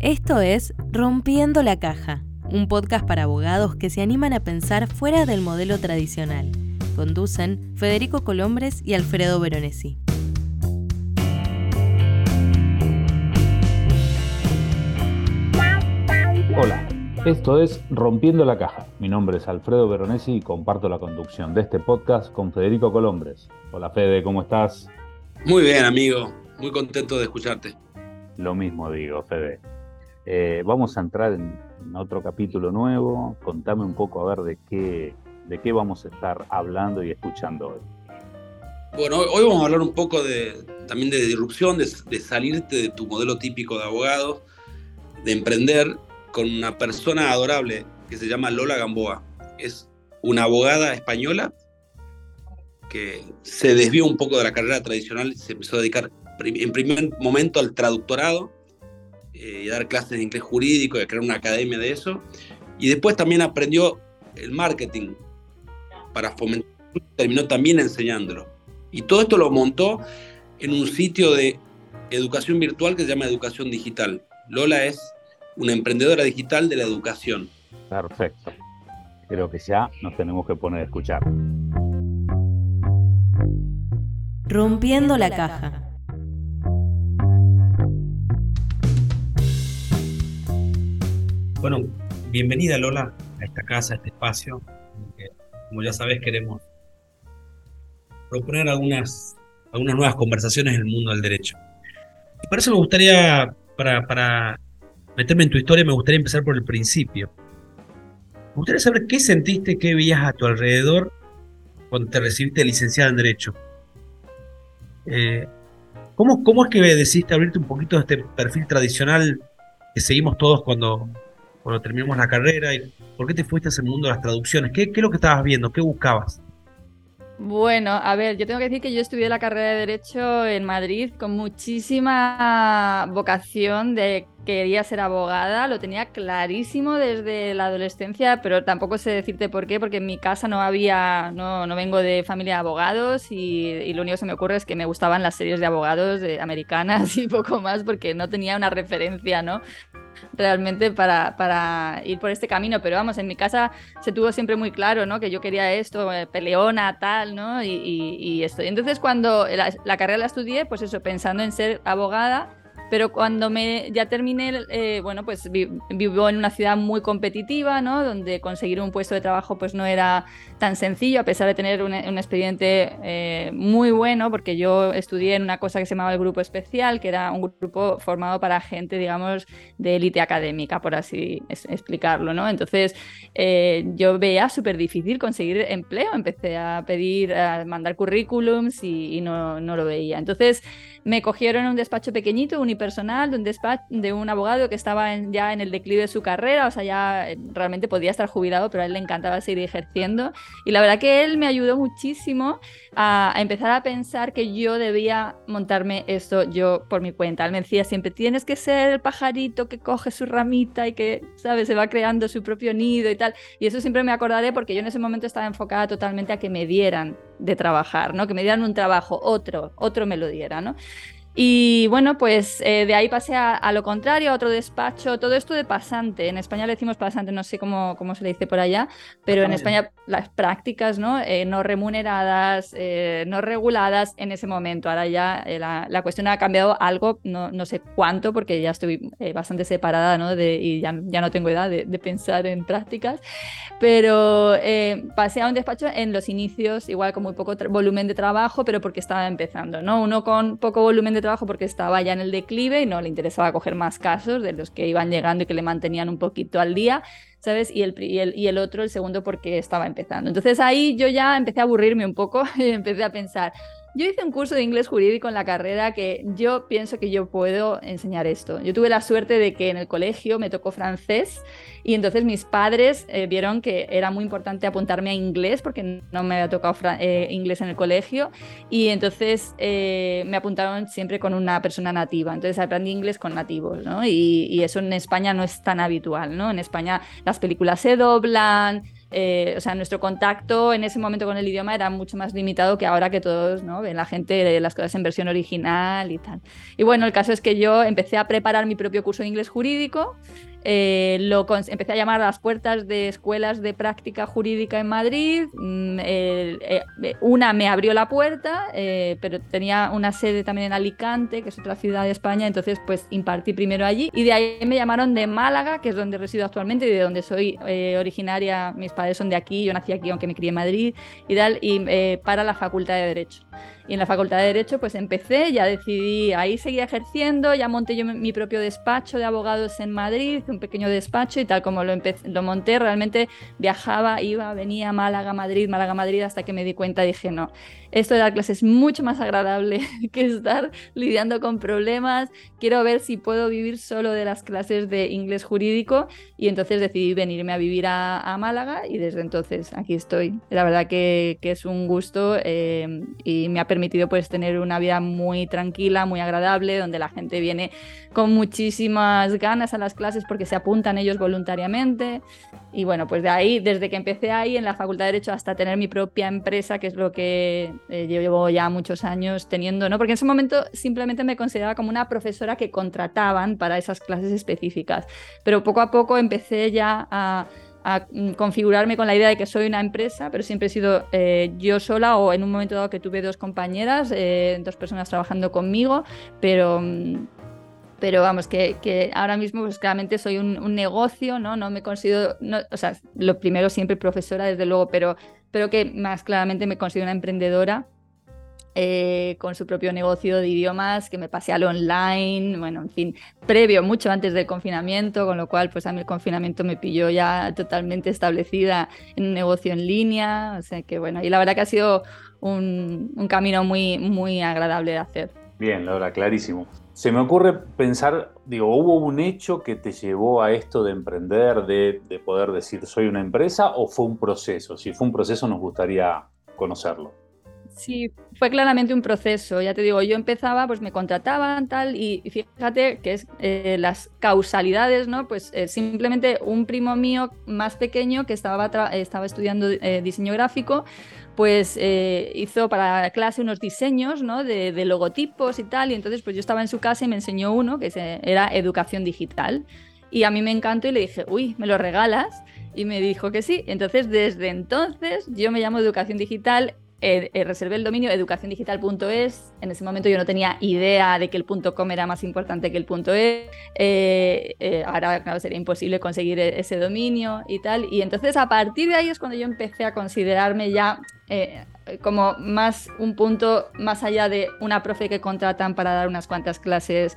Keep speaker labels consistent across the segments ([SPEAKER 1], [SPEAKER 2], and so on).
[SPEAKER 1] Esto es Rompiendo la Caja, un podcast para abogados que se animan a pensar fuera del modelo tradicional. Conducen Federico Colombres y Alfredo Veronesi.
[SPEAKER 2] Hola, esto es Rompiendo la Caja. Mi nombre es Alfredo Veronesi y comparto la conducción de este podcast con Federico Colombres. Hola Fede, ¿cómo estás?
[SPEAKER 3] Muy bien, amigo. Muy contento de escucharte.
[SPEAKER 2] Lo mismo digo, Fede. Eh, vamos a entrar en, otro capítulo nuevo. Contame un poco a ver de qué, de qué vamos a estar hablando y escuchando hoy.
[SPEAKER 3] Bueno, hoy vamos a hablar un poco de, también de disrupción, de, de salirte de tu modelo típico de abogado, de emprender con una persona adorable que se llama Lola Gamboa. Es una abogada española que se desvió un poco de la carrera tradicional y se empezó a dedicar en primer momento al traductorado eh, y dar clases de inglés jurídico y a crear una academia de eso. Y después también aprendió el marketing para fomentar, terminó también enseñándolo. Y todo esto lo montó en un sitio de educación virtual que se llama Educación Digital. Lola es una emprendedora digital de la educación.
[SPEAKER 2] Perfecto. Creo que ya nos tenemos que poner a escuchar.
[SPEAKER 1] Rompiendo la caja.
[SPEAKER 4] Bueno, bienvenida Lola a esta casa, a este espacio. como ya sabes, queremos proponer algunas, algunas nuevas conversaciones en el mundo del derecho. Y para eso me gustaría, para, para meterme en tu historia, me gustaría empezar por el principio. Me gustaría saber qué sentiste, qué veías a tu alrededor cuando te recibiste licenciada en Derecho. Eh, ¿cómo, ¿Cómo es que decidiste abrirte un poquito de este perfil tradicional que seguimos todos cuando, cuando terminamos la carrera? ¿Y ¿Por qué te fuiste a ese mundo de las traducciones? ¿Qué, ¿Qué es lo que estabas viendo? ¿Qué buscabas?
[SPEAKER 5] Bueno, a ver, yo tengo que decir que yo estudié la carrera de Derecho en Madrid con muchísima vocación de quería ser abogada, lo tenía clarísimo desde la adolescencia, pero tampoco sé decirte por qué, porque en mi casa no había, no, no vengo de familia de abogados y, lo único que se me ocurre es que me gustaban las series de abogados de, americanas y poco más, porque no tenía una referencia, ¿no? Realmente para, para, ir por este camino. Pero vamos, en mi casa se tuvo siempre muy claro, ¿no? Que yo quería esto, eh, peleona, tal, ¿no? Y, y, esto. Entonces, cuando la, la, carrera la estudié, pues eso, pensando en ser abogada, pero cuando me ya terminé, eh, bueno, pues vivo en una ciudad muy competitiva, ¿no? Donde conseguir un puesto de trabajo pues no era tan sencillo, a pesar de tener un, un expediente eh, muy bueno, porque yo estudié en una cosa que se llamaba el grupo especial, que era un grupo formado para gente, digamos, de élite académica, por así explicarlo, ¿no? Entonces, eh, yo veía súper difícil conseguir empleo, empecé a pedir, a mandar currículums y, no, no lo veía. Entonces, me cogieron en un despacho pequeñito, unipersonal, de un, despacho, de un abogado que estaba ya en el declive de su carrera, o sea, ya eh, realmente podía estar jubilado, pero a él le encantaba seguir ejerciendo. Y la verdad que él me ayudó muchísimo a, a, empezar a pensar que yo debía montarme esto yo por mi cuenta. Él me decía siempre, tienes que ser el pajarito que coge su ramita y que, ¿sabes?, se va creando su propio nido y tal. Y eso siempre me acordaré porque yo en ese momento estaba enfocada totalmente a que me dieran de trabajar, ¿no? Que me dieran un trabajo, otro, otro me lo diera, ¿no? Y bueno, pues eh, de ahí pasé a, a, lo contrario, a otro despacho, todo esto de pasante. En España le decimos pasante, no sé cómo, cómo se le dice por allá, pero en España las prácticas ¿no? Eh, no remuneradas, eh, no reguladas en ese momento. Ahora ya la, la, cuestión ha cambiado algo, no, no sé cuánto, porque ya estoy bastante separada ¿no? de, y ya, ya, no tengo edad de, de pensar en prácticas, pero pasé a un despacho en los inicios, igual con muy poco volumen de trabajo, pero porque estaba empezando. ¿no? Uno con poco volumen de trabajo porque estaba ya en el declive y no le interesaba coger más casos de los que iban llegando y que le mantenían un poquito al día, ¿sabes? Y el, y el, y el otro, el segundo, porque estaba empezando. Entonces ahí yo ya empecé a aburrirme un poco y empecé a pensar, yo hice un curso de inglés jurídico en la carrera que yo pienso que yo puedo enseñar esto. Yo tuve la suerte de que en el colegio me tocó francés y entonces mis padres eh, vieron que era muy importante apuntarme a inglés porque no me había tocado eh, inglés en el colegio y entonces eh, me apuntaron siempre con una persona nativa. Entonces aprendí inglés con nativos, ¿no? Y, y, eso en España no es tan habitual, ¿no? En España las películas se doblan, eh, o sea, nuestro contacto en ese momento con el idioma era mucho más limitado que ahora que todos, ¿no? Ven la gente las cosas en versión original y tal. Y bueno, el caso es que yo empecé a preparar mi propio curso de inglés jurídico eh, lo empecé a llamar a las puertas de escuelas de práctica jurídica en Madrid. Mm, eh, una me abrió la puerta, eh, pero tenía una sede también en Alicante, que es otra ciudad de España, entonces pues impartí primero allí. Y de ahí me llamaron de Málaga, que es donde resido actualmente y de donde soy originaria. Mis padres son de aquí, yo nací aquí aunque me crié en Madrid y tal, y para la Facultad de Derecho. Y en la Facultad de Derecho pues empecé, ya decidí, ahí seguir ejerciendo, ya monté yo mi propio despacho de abogados en Madrid, un pequeño despacho y tal como lo, lo monté, realmente viajaba, iba, venía a Málaga, Madrid, Málaga, Madrid, hasta que me di cuenta, dije, no, esto de dar clases es mucho más agradable que estar lidiando con problemas, quiero ver si puedo vivir solo de las clases de inglés jurídico y entonces decidí venirme a vivir a, Málaga y desde entonces aquí estoy. La verdad que, es un gusto eh, y me ha permitido pues tener una vida muy tranquila, muy agradable, donde la gente viene con muchísimas ganas a las clases porque se apuntan ellos voluntariamente. Y bueno, pues de ahí, desde que empecé ahí en la Facultad de Derecho hasta tener mi propia empresa, que es lo que eh, llevo ya muchos años teniendo, ¿no? Porque en ese momento simplemente me consideraba como una profesora que contrataban para esas clases específicas. Pero poco a poco empecé ya a a mm, configurarme con la idea de que soy una empresa, pero siempre he sido eh, yo sola o en un momento dado que tuve dos compañeras, eh, dos personas trabajando conmigo, pero, mm, pero vamos, que, ahora mismo pues claramente soy un, negocio, ¿no? No me considero, o sea, lo primero siempre profesora, desde luego, pero, pero que más claramente me considero una emprendedora eh, con su propio negocio de idiomas, que me pasé al online, bueno, en fin, previo, mucho antes del confinamiento, con lo cual pues a mí el confinamiento me pilló ya totalmente establecida en un negocio en línea, o sea que bueno, y la verdad que ha sido un, camino muy, muy agradable de hacer.
[SPEAKER 2] Bien, Laura, clarísimo. Se me ocurre pensar, digo, ¿hubo un hecho que te llevó a esto de emprender, de, de poder decir soy una empresa o fue un proceso? Si fue un proceso nos gustaría conocerlo.
[SPEAKER 5] Sí, fue claramente un proceso. Ya te digo, yo empezaba, pues me contrataban tal, y fíjate que es eh, las causalidades, ¿no? Pues eh, simplemente un primo mío más pequeño que estaba, estaba estudiando eh, diseño gráfico, pues hizo para la clase unos diseños, ¿no? De, de, logotipos y tal, y entonces pues yo estaba en su casa y me enseñó uno que era educación digital. Y a mí me encantó y le dije, uy, ¿me lo regalas? Y me dijo que sí. Entonces, desde entonces, yo me llamo Educación Digital eh, eh, reservé el dominio educaciondigital.es. En ese momento yo no tenía idea de que el .com era más importante que el .es. Eh, ahora, claro, sería imposible conseguir e-, ese dominio y tal. Y entonces a partir de ahí es cuando yo empecé a considerarme ya como más un punto más allá de una profe que contratan para dar unas cuantas clases.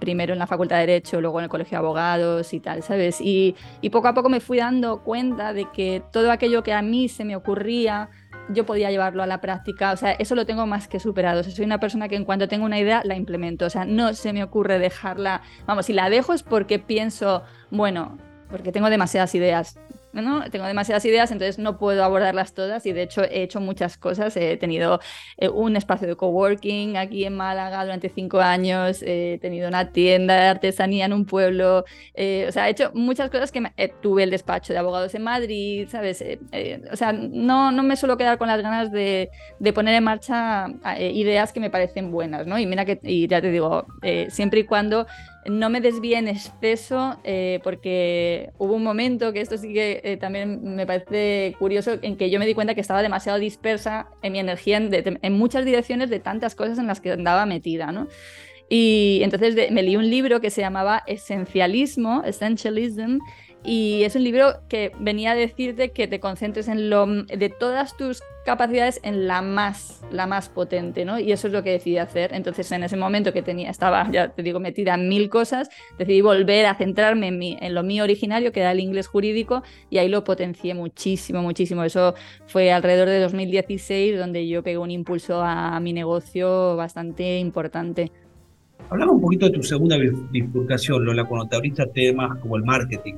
[SPEAKER 5] primero en la Facultad de Derecho, luego en el Colegio de Abogados y tal, ¿sabes? Y, y poco a poco me fui dando cuenta de que todo aquello que a mí se me ocurría, yo podía llevarlo a la práctica, o sea, eso lo tengo más que superado. soy una persona que en cuanto tengo una idea la implemento, o sea, no se me ocurre dejarla, vamos, si la dejo es porque pienso, bueno, porque tengo demasiadas ideas. ¿No? Tengo demasiadas ideas, entonces no puedo abordarlas todas y de hecho he hecho muchas cosas. He tenido eh, un espacio de coworking aquí en Málaga durante cinco años, he tenido una tienda de artesanía en un pueblo, eh, o sea, he hecho muchas cosas que eh, tuve el despacho de abogados en Madrid, ¿sabes? o sea, no, no me suelo quedar con las ganas de, de poner en marcha ideas que me parecen buenas, ¿no? Y mira que, y ya te digo, siempre y cuando no me desvíe en exceso eh, porque hubo un momento que esto sí que eh, también me parece curioso en que yo me di cuenta que estaba demasiado dispersa en mi energía en, muchas direcciones de tantas cosas en las que andaba metida, ¿no? Y entonces me leí un libro que se llamaba Esencialismo, Essentialism, y es un libro que venía a decirte que te concentres en lo de todas tus capacidades en la más, la más potente, ¿no? Y eso es lo que decidí hacer. Entonces, en ese momento que tenía, estaba, ya te digo, metida en mil cosas, decidí volver a centrarme en, mi, en lo mío originario, que era el inglés jurídico, y ahí lo potencié muchísimo, muchísimo. Eso fue alrededor de 2016, donde yo pegué un impulso a mi negocio bastante importante.
[SPEAKER 4] Hablaba un poquito de tu segunda bifurcación, Lola, cuando te abriste temas como el marketing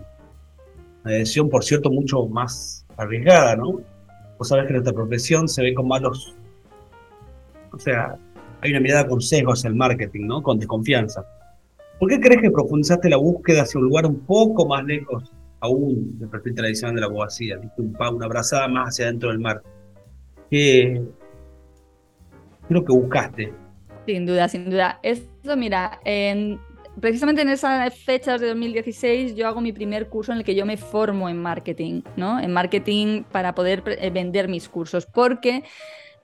[SPEAKER 4] una decisión, por cierto, mucho más arriesgada, ¿no? Vos sabés que nuestra profesión se ve con malos. O sea, hay una mirada con sesgo hacia el marketing, ¿no? Con desconfianza. ¿Por qué crees que profundizaste la búsqueda hacia un lugar un poco más lejos, aún del perfil tradicional de la abogacía, ¿viste? Un, una brazada más hacia adentro del mar. ¿Qué, creo que buscaste?
[SPEAKER 5] Sin duda, sin duda. Esto, mira, en, precisamente en esas fechas de 2016 yo hago mi primer curso en el que yo me formo en marketing, ¿no? En marketing para poder eh, vender mis cursos, porque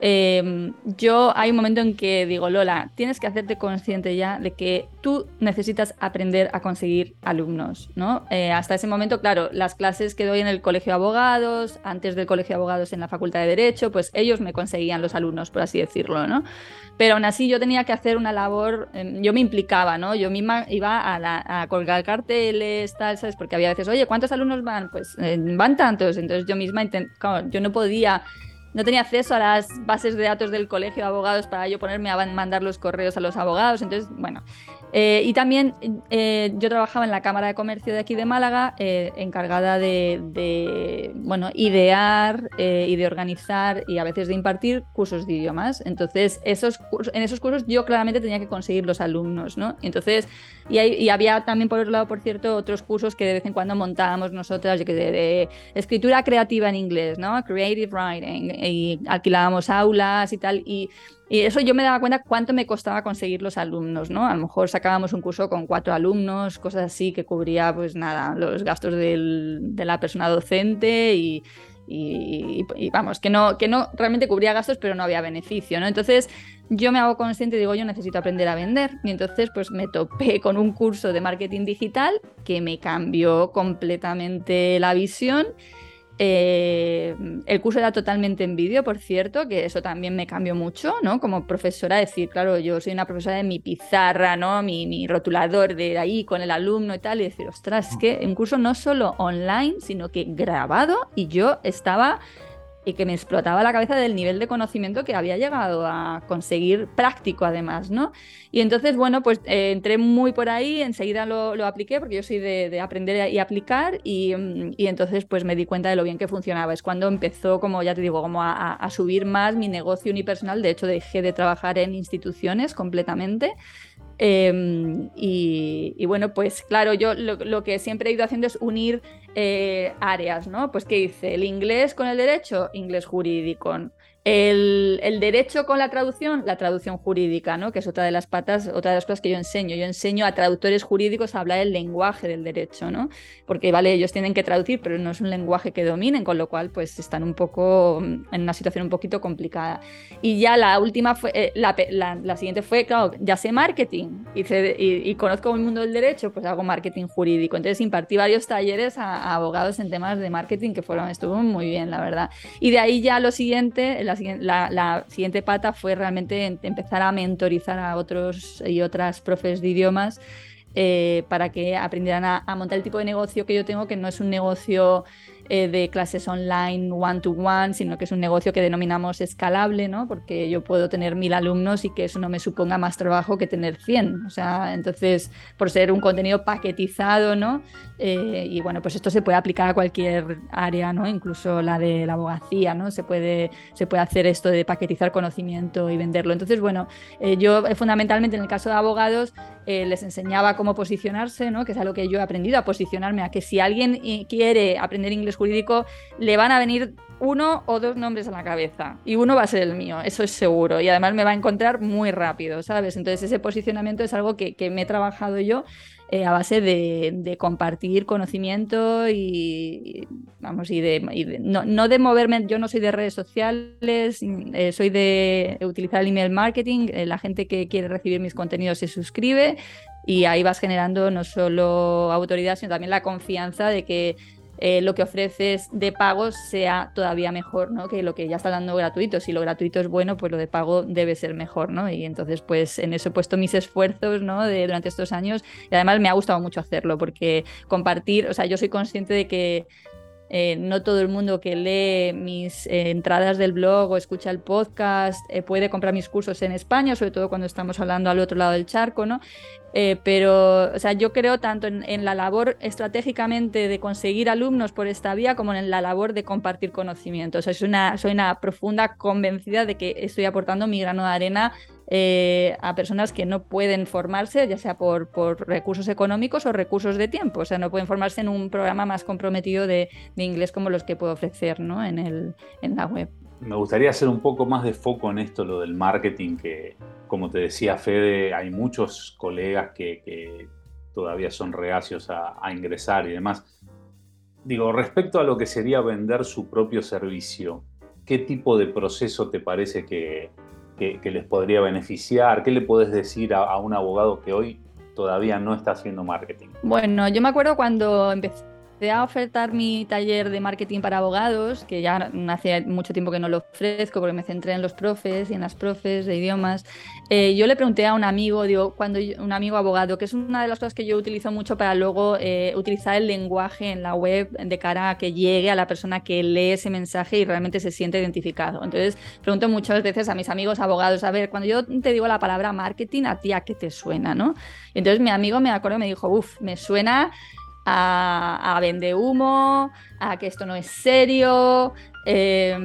[SPEAKER 5] Em, yo hay un momento en que digo, Lola, tienes que hacerte consciente ya de que tú necesitas aprender a conseguir alumnos, ¿no? Eh, hasta ese momento, claro, las clases que doy en el colegio de abogados, antes del colegio de abogados en la facultad de Derecho, pues ellos me conseguían los alumnos, por así decirlo, ¿no? Pero aún así yo tenía que hacer una labor, em, yo me implicaba, ¿no? Yo misma iba a, colgar carteles, tal, ¿sabes? Porque había veces, oye, ¿cuántos alumnos van? Pues eh, van tantos, entonces yo misma, claro, yo no podía no tenía acceso a las bases de datos del colegio de abogados para yo ponerme a mandar los correos a los abogados. Entonces, bueno, eh, y también eh, yo trabajaba en la Cámara de Comercio de aquí de Málaga, eh, encargada de, bueno, idear y de organizar y a veces de impartir cursos de idiomas. Entonces, esos en esos cursos yo claramente tenía que conseguir los alumnos, ¿no? Entonces, y, había también por otro lado, por cierto, otros cursos que de vez en cuando montábamos nosotras, de, de escritura creativa en inglés, ¿no? Creative Writing, y alquilábamos aulas y tal, y y eso yo me daba cuenta cuánto me costaba conseguir los alumnos, ¿no? A lo mejor sacábamos un curso con cuatro alumnos, cosas así que cubría, pues nada, los gastos del, de la persona docente y, y, vamos, que no, que no realmente cubría gastos, pero no había beneficio, ¿no? Entonces yo me hago consciente y digo, yo necesito aprender a vender. Y entonces pues me topé con un curso de marketing digital que me cambió completamente la visión eh, el curso era totalmente en vídeo, por cierto, que eso también me cambió mucho, ¿no? Como profesora, decir, claro, yo soy una profesora de mi pizarra, ¿no? Mi, mi rotulador de ahí con el alumno y tal, y decir, ostras, es que un curso no solo online, sino que grabado, y yo estaba y que me explotaba la cabeza del nivel de conocimiento que había llegado a conseguir práctico además, ¿no? Y entonces, bueno, pues eh, entré muy por ahí, enseguida lo, lo apliqué porque yo soy de, aprender y aplicar y, mm, y, entonces pues me di cuenta de lo bien que funcionaba. Es cuando empezó, como ya te digo, como a, a subir más mi negocio unipersonal. De hecho, dejé de trabajar en instituciones completamente Em, y, bueno, pues claro, yo lo, que siempre he ido haciendo es unir eh, áreas, ¿no? Pues ¿qué hice? El inglés con el derecho, inglés jurídico. El, derecho con la traducción, la traducción jurídica, ¿no? que es otra de las patas, otra de las cosas que yo enseño. Yo enseño a traductores jurídicos a hablar el lenguaje del derecho, ¿no? porque vale, ellos tienen que traducir, pero no es un lenguaje que dominen, con lo cual pues están un poco en una situación un poquito complicada. Y ya la última fue, eh, la, siguiente fue, claro, ya sé marketing y, y, conozco el mundo del derecho, pues hago marketing jurídico. Entonces impartí varios talleres a, abogados en temas de marketing que fueron, estuvo muy bien, la verdad. Y de ahí ya lo siguiente, la, siguiente pata fue realmente empezar a mentorizar a otros y otras profes de idiomas eh, para que aprendieran a, montar el tipo de negocio que yo tengo, que no es un negocio eh, de clases online one-to-one, sino que es un negocio que denominamos escalable, ¿no? Porque yo puedo tener mil alumnos y que eso no me suponga más trabajo que tener 100. O sea, entonces, por ser un contenido paquetizado, ¿no? Eh, y bueno, pues esto se puede aplicar a cualquier área, ¿no? Incluso la de la abogacía, ¿no? Se puede, se puede hacer esto de paquetizar conocimiento y venderlo. Entonces, bueno, eh, yo fundamentalmente en el caso de abogados les enseñaba cómo posicionarse, ¿no? Que es algo que yo he aprendido a posicionarme, a que si alguien quiere aprender inglés jurídico, le van a venir uno o dos nombres a la cabeza y uno va a ser el mío, eso es seguro. Y además me va a encontrar muy rápido, ¿sabes? Entonces ese posicionamiento es algo que, me he trabajado yo eh, a base de, compartir conocimiento y, vamos, y de, no, de moverme, yo no soy de redes sociales, eh, soy de utilizar el email marketing, eh, la gente que quiere recibir mis contenidos se suscribe y ahí vas generando no solo autoridad, sino también la confianza de que eh, lo que ofreces de pagos sea todavía mejor ¿no? que lo que ya está dando gratuito. Si lo gratuito es bueno, pues lo de pago debe ser mejor. ¿no? Y entonces, pues en eso he puesto mis esfuerzos ¿no? de, durante estos años y además me ha gustado mucho hacerlo porque compartir, o sea, yo soy consciente de que eh, no todo el mundo que lee mis eh, entradas del blog o escucha el podcast puede comprar mis cursos en España, sobre todo cuando estamos hablando al otro lado del charco, ¿no? Eh, pero, o sea, yo creo tanto en, la labor estratégicamente de conseguir alumnos por esta vía como en la labor de compartir conocimientos. soy, una, soy una profunda convencida de que estoy aportando mi grano de arena eh, a personas que no pueden formarse, ya sea por, por, recursos económicos o recursos de tiempo. O sea, no pueden formarse en un programa más comprometido de, de inglés como los que puedo ofrecer ¿no? en, el, en la web.
[SPEAKER 2] Me gustaría hacer un poco más de foco en esto, lo del marketing, que como te decía Fede, hay muchos colegas que, que todavía son reacios a, a ingresar y demás. Digo, respecto a lo que sería vender su propio servicio, ¿qué tipo de proceso te parece que, que, les podría beneficiar? ¿Qué le puedes decir a, a, un abogado que hoy todavía no está haciendo marketing?
[SPEAKER 5] Bueno, yo me acuerdo cuando empecé a ofertar mi taller de marketing para abogados, que ya hace mucho tiempo que no lo ofrezco porque me centré en los profes y en las profes de idiomas, eh, yo le pregunté a un amigo, digo, cuando yo, un amigo abogado, que es una de las cosas que yo utilizo mucho para luego eh, utilizar el lenguaje en la web de cara a que llegue a la persona que lee ese mensaje y realmente se siente identificado. Entonces, pregunto muchas veces a mis amigos abogados, a ver, cuando yo te digo la palabra marketing, ¿a ti a qué te suena? ¿no? Entonces mi amigo me acuerdo me dijo, uff, me suena a, a humo, a que esto no es serio, eh,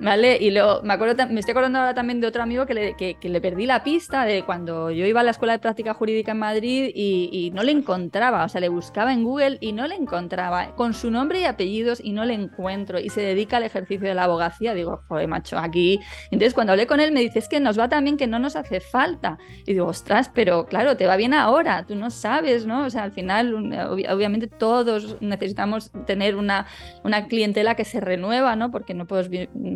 [SPEAKER 5] ¿Vale? Y luego me, acuerdo, me estoy acordando ahora también de otro amigo que le, que, que le, perdí la pista de cuando yo iba a la escuela de práctica jurídica en Madrid y, no le encontraba, o sea, le buscaba en Google y no le encontraba, con su nombre y apellidos y no le encuentro y se dedica al ejercicio de la abogacía. Digo, joder, macho, aquí. Entonces, cuando hablé con él, me dice, es que nos va tan bien que no nos hace falta. Y digo, ostras, pero claro, te va bien ahora, tú no sabes, ¿no? O sea, al final, obviamente, todos necesitamos tener una, una clientela que se renueva, ¿no? Porque no puedes,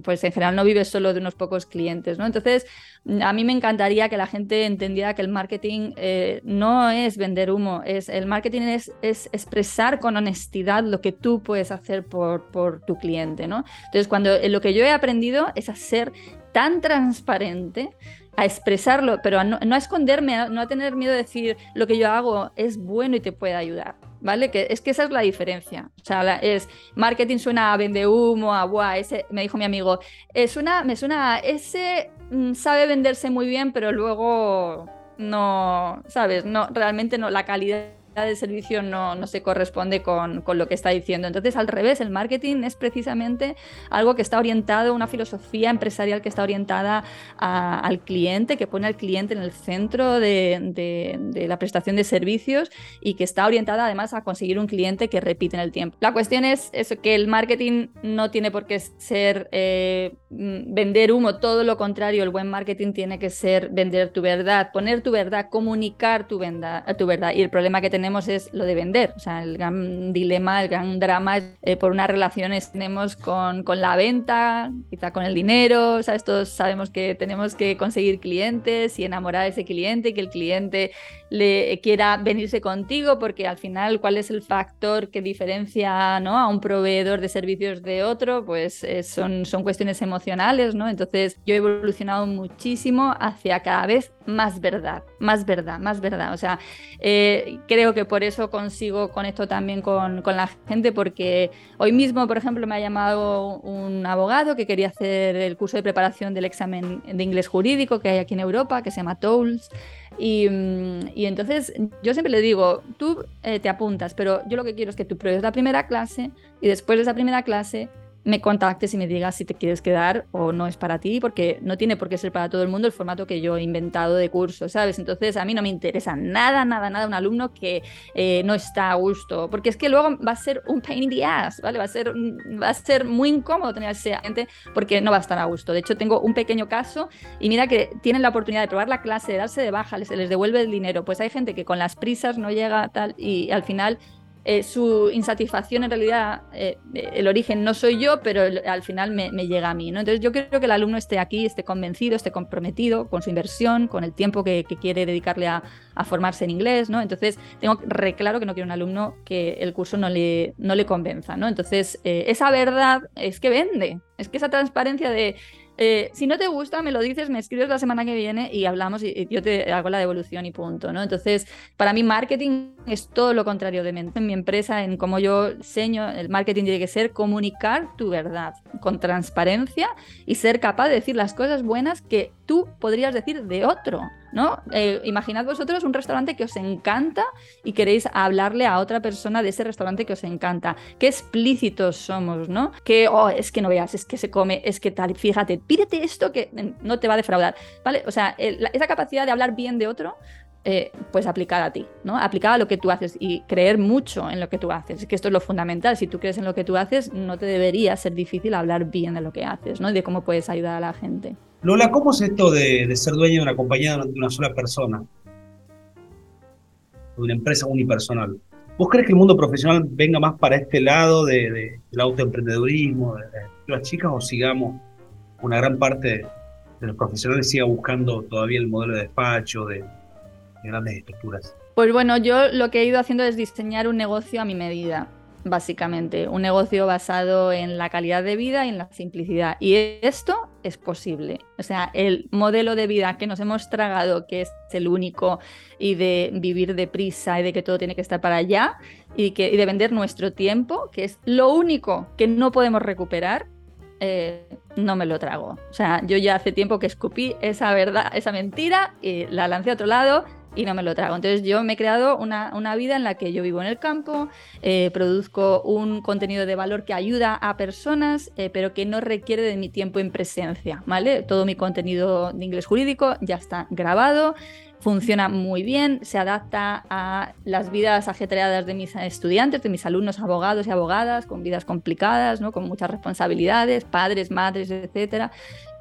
[SPEAKER 5] pues en general no vives solo de unos pocos clientes, ¿no? Entonces, a mí me encantaría que la gente entendiera que el marketing eh, no es vender humo, es, el marketing es, es, expresar con honestidad lo que tú puedes hacer por, por tu cliente, ¿no? Entonces, cuando lo que yo he aprendido es a ser tan transparente a expresarlo, pero a no, no, a esconderme, no a tener miedo de decir lo que yo hago es bueno y te puede ayudar. ¿Vale? Que es que esa es la diferencia. O sea, es marketing suena a vende humo, a buah, ese, me dijo mi amigo, eh, suena, me suena a ese mm, sabe venderse muy bien, pero luego no, ¿sabes? No, realmente no, la calidad de servicio no, no se corresponde con, con, lo que está diciendo. Entonces, al revés, el marketing es precisamente algo que está orientado, una filosofía empresarial que está orientada a, al cliente, que pone al cliente en el centro de, de, de, la prestación de servicios y que está orientada además a conseguir un cliente que repite en el tiempo. La cuestión es eso, que el marketing no tiene por qué ser eh, vender humo, todo lo contrario, el buen marketing tiene que ser vender tu verdad, poner tu verdad, comunicar tu, venda, tu verdad. Y el problema que tenemos tenemos es lo de vender. O sea, el gran dilema, el gran drama eh, por unas relaciones tenemos con, con, la venta, quizá con el dinero. O sea, estos sabemos que tenemos que conseguir clientes y enamorar a ese cliente que el cliente le quiera venirse contigo, porque al final, ¿cuál es el factor que diferencia ¿no? a un proveedor de servicios de otro? Pues eh, son, son cuestiones emocionales, ¿no? Entonces, yo he evolucionado muchísimo hacia cada vez más verdad, más verdad, más verdad. O sea, eh, creo que por eso consigo con esto también con, con, la gente, porque hoy mismo, por ejemplo, me ha llamado un abogado que quería hacer el curso de preparación del examen de inglés jurídico que hay aquí en Europa, que se llama TOLS. Y, mm, y, entonces yo siempre le digo, tú eh, te apuntas, pero yo lo que quiero es que tú pruebes la primera clase y después de esa primera clase me contactes y me digas si te quieres quedar o no es para ti, porque no tiene por qué ser para todo el mundo el formato que yo he inventado de curso, ¿sabes? Entonces a mí no me interesa nada, nada, nada un alumno que eh, no está a gusto, porque es que luego va a ser un pain in the ass, ¿vale? Va a ser, va a ser muy incómodo tener a gente porque no va a estar a gusto. De hecho, tengo un pequeño caso y mira que tienen la oportunidad de probar la clase, de darse de baja, les, les devuelve el dinero. Pues hay gente que con las prisas no llega tal y al final eh, su insatisfacción en realidad, eh, el origen no soy yo, pero al final me, llega a mí. ¿no? Entonces yo creo que el alumno esté aquí, esté convencido, esté comprometido con su inversión, con el tiempo que, quiere dedicarle a, a, formarse en inglés. ¿no? Entonces tengo reclaro que no quiero un alumno que el curso no le, no le convenza. ¿no? Entonces eh, esa verdad es que vende, es que esa transparencia de eh, si no te gusta, me lo dices, me escribes la semana que viene y hablamos y, yo te hago la devolución y punto, ¿no? Entonces, para mí marketing es todo lo contrario de mi, en mi empresa, en cómo yo enseño, el marketing tiene que ser comunicar tu verdad con transparencia y ser capaz de decir las cosas buenas que tú podrías decir de otro. ¿No? Eh, imaginad vosotros un restaurante que os encanta y queréis hablarle a otra persona de ese restaurante que os encanta. Qué explícitos somos, ¿no? Que, oh, es que no veas, es que se come, es que tal, fíjate, pídete esto que no te va a defraudar, ¿vale? O sea, esa capacidad de hablar bien de otro eh, pues aplicar a ti, ¿no? Aplicar a lo que tú haces y creer mucho en lo que tú haces, que esto es lo fundamental. Si tú crees en lo que tú haces, no te debería ser difícil hablar bien de lo que haces, ¿no? Y de cómo puedes ayudar a la gente.
[SPEAKER 4] Lola, ¿cómo es esto de, ser dueño de una compañía de una sola persona? De una empresa unipersonal. ¿Vos crees que el mundo profesional venga más para este lado de, del autoemprendedurismo, de, las chicas, o sigamos una gran parte de los profesionales siga buscando todavía el modelo de despacho, de, grandes estructuras?
[SPEAKER 5] Pues bueno, yo lo que he ido haciendo es diseñar un negocio a mi medida, básicamente. Un negocio basado en la calidad de vida y en la simplicidad. Y esto es posible. O sea, el modelo de vida que nos hemos tragado, que es el único, y de vivir deprisa y de que todo tiene que estar para allá, y, que, de vender nuestro tiempo, que es lo único que no podemos recuperar, eh, no me lo trago. O sea, yo ya hace tiempo que escupí esa verdad, esa mentira, y la lancé a otro lado y no me lo trago. Entonces yo me he creado una, vida en la que yo vivo en el campo, eh, produzco un contenido de valor que ayuda a personas, eh, pero que no requiere de mi tiempo en presencia, ¿vale? Todo mi contenido de inglés jurídico ya está grabado, funciona muy bien, se adapta a las vidas ajetreadas de mis estudiantes, de mis alumnos abogados y abogadas, con vidas complicadas, ¿no? con muchas responsabilidades, padres, madres, etcétera.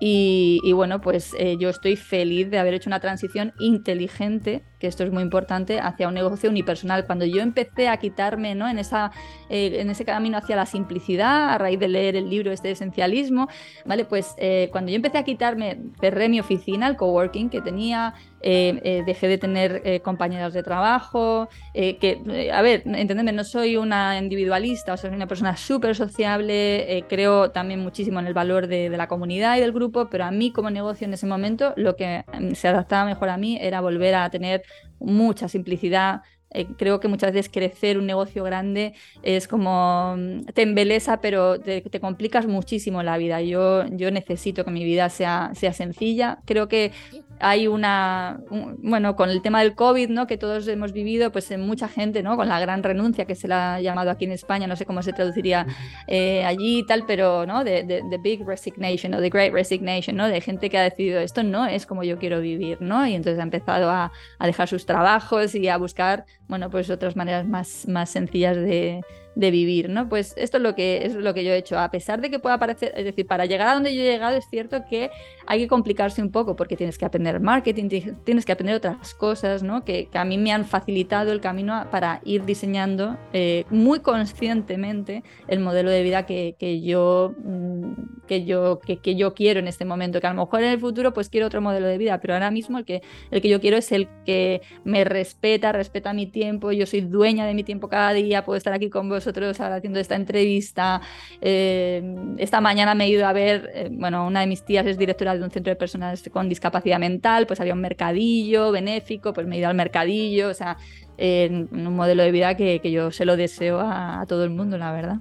[SPEAKER 5] Y, bueno, pues eh, yo estoy feliz de haber hecho una transición inteligente, que esto es muy importante, hacia un negocio unipersonal. Cuando yo empecé a quitarme ¿no? en, esa, eh, en ese camino hacia la simplicidad, a raíz de leer el libro este esencialismo, ¿vale? Pues eh, cuando yo empecé a quitarme, cerré mi oficina, el coworking que tenía, dejé de tener compañeros de trabajo, que, a ver, entendedme, no soy una individualista, soy una persona súper sociable, creo también muchísimo en el valor de, la comunidad y del grupo pero a mí como negocio en ese momento lo que mm, se adaptaba mejor a mí era volver a tener mucha simplicidad, eh, creo que muchas veces crecer un negocio grande es como mm, te embelesa, pero te, te, complicas muchísimo la vida. Yo, yo necesito que mi vida sea, sea sencilla. Creo que hay una, bueno, con el tema del COVID, ¿no? Que todos hemos vivido, pues en mucha gente, ¿no? Con la gran renuncia que se la ha llamado aquí en España, no sé cómo se traduciría eh, allí y tal, pero, ¿no? De, de, Big Resignation o The Great Resignation, ¿no? De gente que ha decidido esto no es como yo quiero vivir, ¿no? Y entonces ha empezado a, a dejar sus trabajos y a buscar, bueno, pues otras maneras más, más sencillas de, de vivir, ¿no? Pues esto es lo que es lo que yo he hecho. A pesar de que pueda parecer, es decir, para llegar a donde yo he llegado es cierto que hay que complicarse un poco porque tienes que aprender marketing, tienes que aprender otras cosas, ¿no? Que, a mí me han facilitado el camino para ir diseñando eh, muy conscientemente el modelo de vida que, yo mm, que yo que, yo quiero en este momento. Que a lo mejor en el futuro pues quiero otro modelo de vida, pero ahora mismo el que el que yo quiero es el que me respeta, respeta mi tiempo. Yo soy dueña de mi tiempo cada día, puedo estar aquí con vos vosotros ahora haciendo esta entrevista. Eh, esta mañana me he ido a ver, eh, bueno, una de mis tías es directora de un centro de personas con discapacidad mental, pues había un mercadillo benéfico, pues me he ido al mercadillo, o sea, un modelo de vida que, yo se lo deseo a, todo el mundo, la verdad.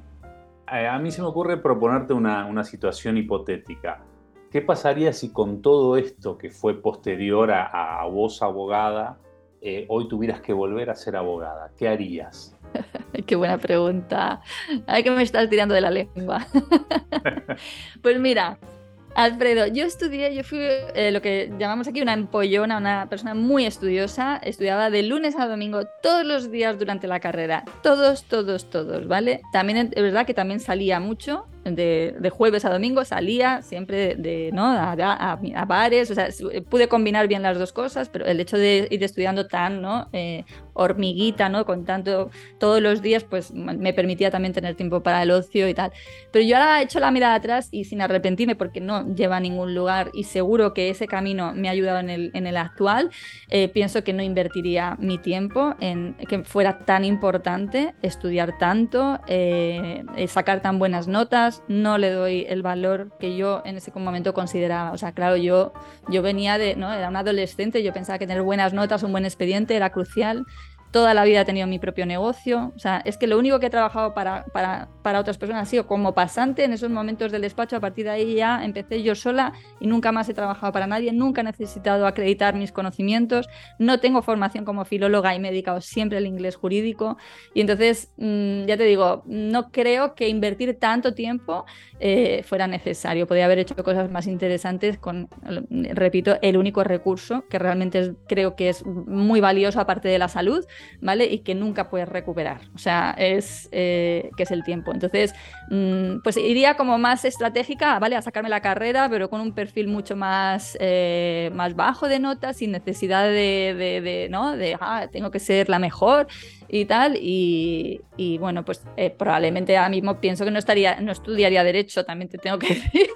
[SPEAKER 2] Eh, a mí se me ocurre proponerte una, una situación hipotética. ¿Qué pasaría si con todo esto que fue posterior a, a vos abogada, hoy tuvieras que volver a ser abogada? ¿Qué harías?
[SPEAKER 5] Qué buena pregunta. Ay, que me estás tirando de la lengua. pues mira, Alfredo, yo estudié, yo fui eh, lo que llamamos aquí una empollona, una persona muy estudiosa. Estudiaba de lunes a domingo todos los días durante la carrera. Todos, todos, todos, ¿vale? También es verdad que también salía mucho de, jueves a domingo salía siempre de, ¿no? A, bares, o sea, pude combinar bien las dos cosas, pero el hecho de ir estudiando tan ¿no? Eh, hormiguita, ¿no? con tanto todos los días, pues me permitía también tener tiempo para el ocio y tal. Pero yo ahora he hecho la mirada atrás y sin arrepentirme porque no lleva a ningún lugar y seguro que ese camino me ha ayudado en el, en el actual, eh, pienso que no invertiría mi tiempo en que fuera tan importante estudiar tanto, eh, sacar tan buenas notas, no le doy el valor que yo en ese momento consideraba. O sea, claro, yo, yo venía de, ¿no? Era un adolescente, yo pensaba que tener buenas notas, un buen expediente era crucial toda la vida he tenido mi propio negocio. O sea, es que lo único que he trabajado para, para, para, otras personas ha sido como pasante en esos momentos del despacho. A partir de ahí ya empecé yo sola y nunca más he trabajado para nadie. Nunca he necesitado acreditar mis conocimientos. No tengo formación como filóloga y me he dedicado siempre al inglés jurídico. Y entonces, mm, ya te digo, no creo que invertir tanto tiempo eh, fuera necesario. Podría haber hecho cosas más interesantes con, repito, el único recurso que realmente creo que es muy valioso aparte de la salud, ¿vale? Y que nunca puedes recuperar. O sea, es eh, que es el tiempo. Entonces, mm, pues iría como más estratégica, ¿vale? A sacarme la carrera, pero con un perfil mucho más, eh, más bajo de notas, sin necesidad de, ¿no? De, ah, tengo que ser la mejor y tal. Y, bueno, pues eh, probablemente ahora mismo pienso que no estaría, no estudiaría derecho, también te tengo que decir.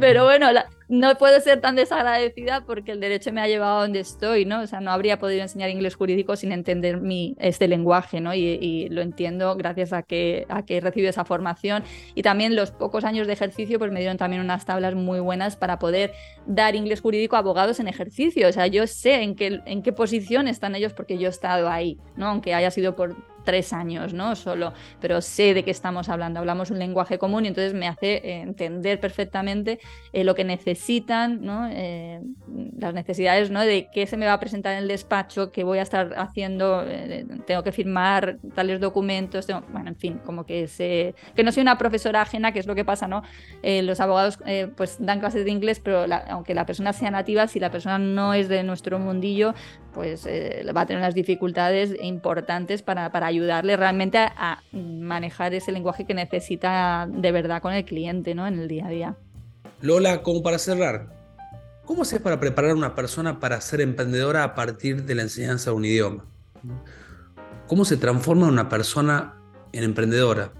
[SPEAKER 5] pero, bueno, no puedo ser tan desagradecida porque el derecho me ha llevado a donde estoy, ¿no? O sea, no habría podido enseñar inglés jurídico sin entender mi, este lenguaje, ¿no? Y, lo entiendo gracias a que, a que he recibido esa formación. Y también los pocos años de ejercicio, pues me dieron también unas tablas muy buenas para poder dar inglés jurídico a abogados en ejercicio. O sea, yo sé en qué, en qué posición están ellos porque yo he estado ahí, ¿no? Aunque haya sido por tres años, ¿no? Solo, pero sé de qué estamos hablando, hablamos un lenguaje común y entonces me hace eh, entender perfectamente eh, lo que necesitan, ¿no? Eh, las necesidades, ¿no? De qué se me va a presentar en el despacho, qué voy a estar haciendo, tengo que firmar tales documentos, bueno, en fin, como que sé, que no soy una profesora ajena, que es lo que pasa, ¿no? los abogados pues dan clases de inglés, pero aunque la persona sea nativa, si la persona no es de nuestro mundillo, pues va a tener unas dificultades importantes para, para ayudarle realmente a, manejar ese lenguaje que necesita de verdad con el cliente ¿no? en el día a día.
[SPEAKER 3] Lola, como para cerrar, ¿cómo haces para preparar a una persona para ser emprendedora a partir de la enseñanza de un idioma? ¿Cómo se transforma una persona en emprendedora?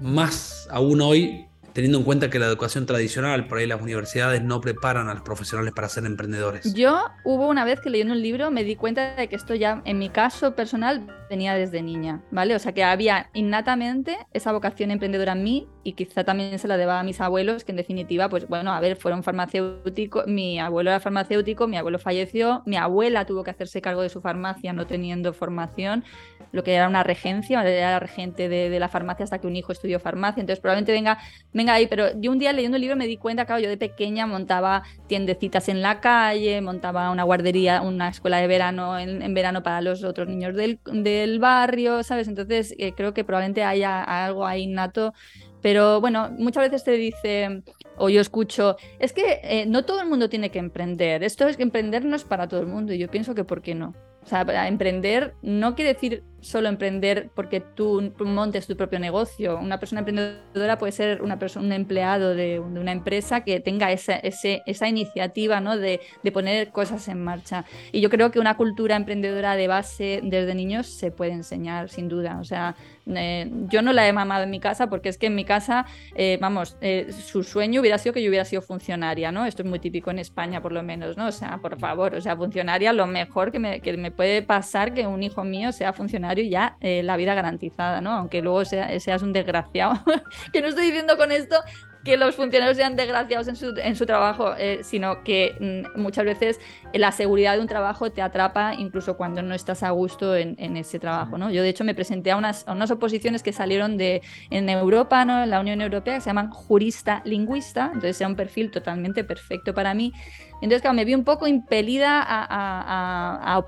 [SPEAKER 3] Más aún hoy teniendo en cuenta que la educación tradicional, por ahí las universidades no preparan a los profesionales para ser emprendedores?
[SPEAKER 5] Yo hubo una vez que leyendo un libro me di cuenta de que esto ya, en mi caso personal, venía desde niña, ¿vale? O sea que había innatamente esa vocación emprendedora en mí y quizá también se la deba a mis abuelos, que en definitiva, pues bueno, a ver, fueron farmacéuticos, mi abuelo era farmacéutico, mi abuelo falleció, mi abuela tuvo que hacerse cargo de su farmacia no teniendo formación, lo que era una regencia, era la regente de, de la farmacia hasta que un hijo estudió farmacia, entonces probablemente venga, venga ahí, pero yo un día leyendo el libro me di cuenta, claro, yo de pequeña montaba tiendecitas en la calle, montaba una guardería, una escuela de verano en, verano para los otros niños del, del barrio, ¿sabes? Entonces eh, creo que probablemente haya algo ahí innato pero bueno, muchas veces te dice, o yo escucho, es que eh, no todo el mundo tiene que emprender, esto es que emprender no es para todo el mundo, y yo pienso que ¿por qué no? O sea, emprender no quiere decir solo emprender porque tú montes tu propio negocio. Una persona emprendedora puede ser una persona, un empleado de, una empresa que tenga esa, esa iniciativa ¿no? de, de, poner cosas en marcha. Y yo creo que una cultura emprendedora de base desde niños se puede enseñar, sin duda. O sea, eh, yo no la he mamado en mi casa porque es que en mi casa, eh, vamos, eh, su sueño hubiera sido que yo hubiera sido funcionaria, ¿no? Esto es muy típico en España, por lo menos, ¿no? O sea, por favor, o sea, funcionaria, lo mejor que me, que me puede pasar que un hijo mío sea funcionario y ya eh, la vida garantizada, ¿no? Aunque luego seas un desgraciado. que no estoy diciendo con esto que los funcionarios sean desgraciados en su, en su trabajo, eh, sino que mm, muchas veces la seguridad de un trabajo te atrapa incluso cuando no estás a gusto en, ese trabajo. ¿no? Yo de hecho me presenté a unas, a unas oposiciones que salieron de, en Europa, ¿no? en la Unión Europea, que se llaman jurista lingüista, entonces era un perfil totalmente perfecto para mí. Entonces, claro, me vi un poco impelida a,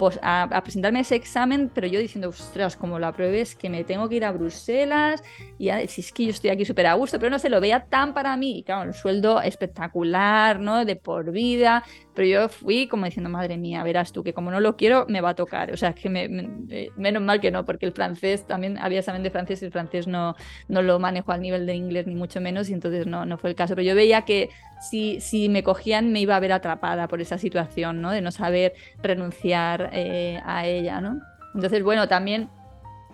[SPEAKER 5] presentarme ese examen, pero yo diciendo, ostras, como lo apruebes, que me tengo que ir a Bruselas, y si es que yo estoy aquí súper a gusto, pero no se lo veía tan para mí, y claro, el sueldo espectacular, ¿no? De por vida, pero yo fui como diciendo, madre mía, verás tú, que como no lo quiero, me va a tocar. O sea, que me, eh, menos mal que no, porque el francés también había examen de francés y el francés no, no lo manejo al nivel de inglés, ni mucho menos, y entonces no, no fue el caso. Pero yo veía que si, si me cogían, me iba a ver atrapada por esa situación, ¿no? De no saber renunciar eh, a ella, ¿no? Entonces, bueno, también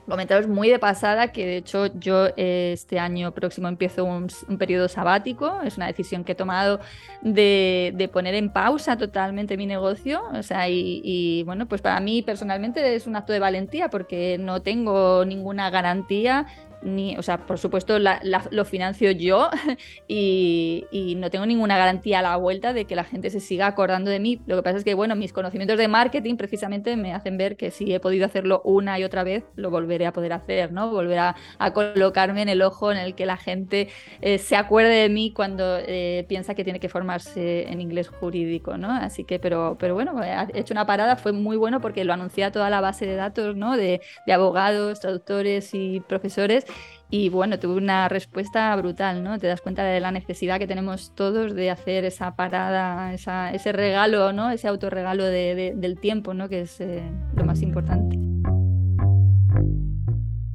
[SPEAKER 5] comentaros muy de pasada que de hecho yo eh, este año próximo empiezo un, periodo sabático, es una decisión que he tomado de, poner en pausa totalmente mi negocio, o sea, y, bueno, pues para mí personalmente es un acto de valentía porque no tengo ninguna garantía ni, o sea, por supuesto lo financio yo y, no tengo ninguna garantía a la vuelta de que la gente se siga acordando de mí. Lo que pasa es que, bueno, mis conocimientos de marketing precisamente me hacen ver que si he podido hacerlo una y otra vez, lo volveré a poder hacer, ¿no? Volver a, colocarme en el ojo en el que la gente eh, se acuerde de mí cuando eh, piensa que tiene que formarse en inglés jurídico, ¿no? Así que, pero, pero bueno, he hecho una parada, fue muy bueno porque lo anuncié a toda la base de datos, ¿no? De abogados, traductores y profesores y bueno, tuve una respuesta brutal, ¿no? Te das cuenta de la necesidad que tenemos todos de hacer esa parada, ese regalo, ¿no? Ese autorregalo de, del tiempo, ¿no? Que es eh, lo más importante.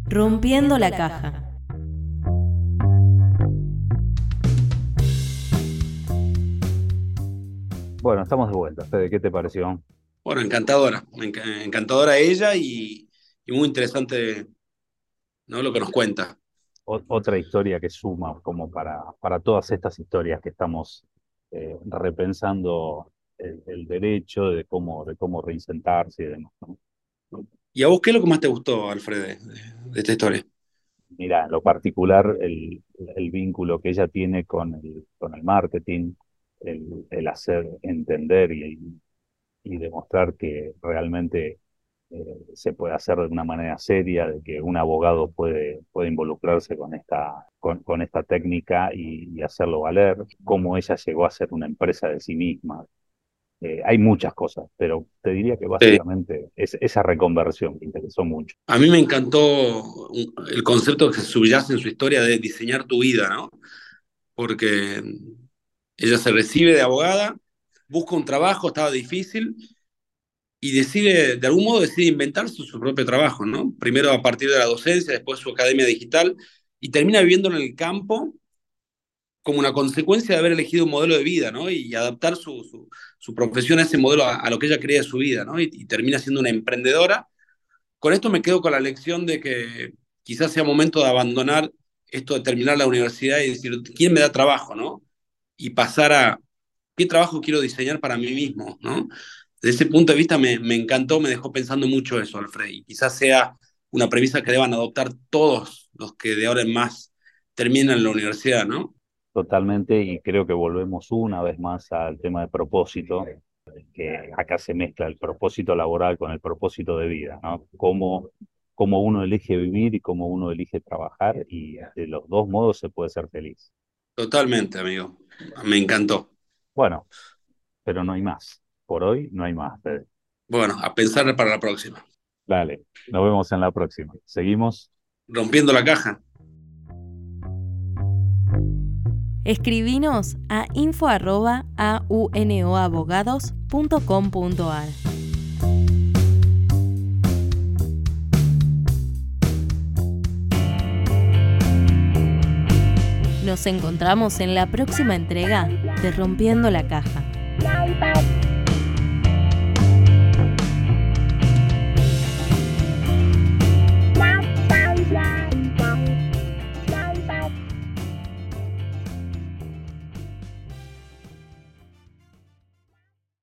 [SPEAKER 1] Rompiendo la caja.
[SPEAKER 2] Bueno, estamos de vuelta. Fede, ¿qué te pareció?
[SPEAKER 3] Bueno, encantadora. Encantadora ella y, y muy interesante ¿no? lo que nos cuenta
[SPEAKER 2] otra historia que suma como para, para todas estas historias que estamos eh, repensando el, derecho, de cómo, de cómo reinsentarse y demás.
[SPEAKER 3] ¿Y a vos qué es lo que más te gustó, Alfredo, de, esta historia?
[SPEAKER 2] Mira, en lo particular, el, el, vínculo que ella tiene con el, con el marketing, el, el hacer entender y, y demostrar que realmente eh, se puede hacer de una manera seria, de que un abogado puede, puede involucrarse con esta, con, esta técnica y, hacerlo valer, cómo ella llegó a ser una empresa de sí misma. Eh, hay muchas cosas, pero te diría que básicamente es esa reconversión que interesó mucho.
[SPEAKER 3] A mí me encantó el concepto que subyace en su historia de diseñar tu vida, ¿no? Porque ella se recibe de abogada, busca un trabajo, estaba difícil, y decide, de algún modo decide inventar su, propio trabajo, ¿no? Primero a partir de la docencia, después su academia digital, y termina viviendo en el campo como una consecuencia de haber elegido un modelo de vida, ¿no? Y adaptar su, su, profesión a ese modelo, a, lo que ella creía de su vida, ¿no? Y, termina siendo una emprendedora. Con esto me quedo con la lección de que quizás sea momento de abandonar esto de terminar la universidad y decir, ¿quién me da trabajo, no? Y pasar a, ¿qué trabajo quiero diseñar para mí mismo, no? Desde ese punto de vista me, me encantó, me dejó pensando mucho eso, Alfred, y quizás sea una premisa que deban adoptar todos los que de ahora en más terminan la universidad, ¿no?
[SPEAKER 2] Totalmente, y creo que volvemos una vez más al tema de propósito, que acá se mezcla el propósito laboral con el propósito de vida, ¿no? Cómo, cómo uno elige vivir y cómo uno elige trabajar, y de los dos modos se puede ser feliz.
[SPEAKER 3] Totalmente, amigo. Me encantó.
[SPEAKER 2] Bueno, pero no hay más por hoy no hay más,
[SPEAKER 3] Bueno, a pensar para la próxima.
[SPEAKER 2] Dale, nos vemos en la próxima. Seguimos.
[SPEAKER 3] Rompiendo la caja.
[SPEAKER 1] Escribinos a info.aunoabogados.com.ar. Nos encontramos en la próxima entrega de Rompiendo la Caja.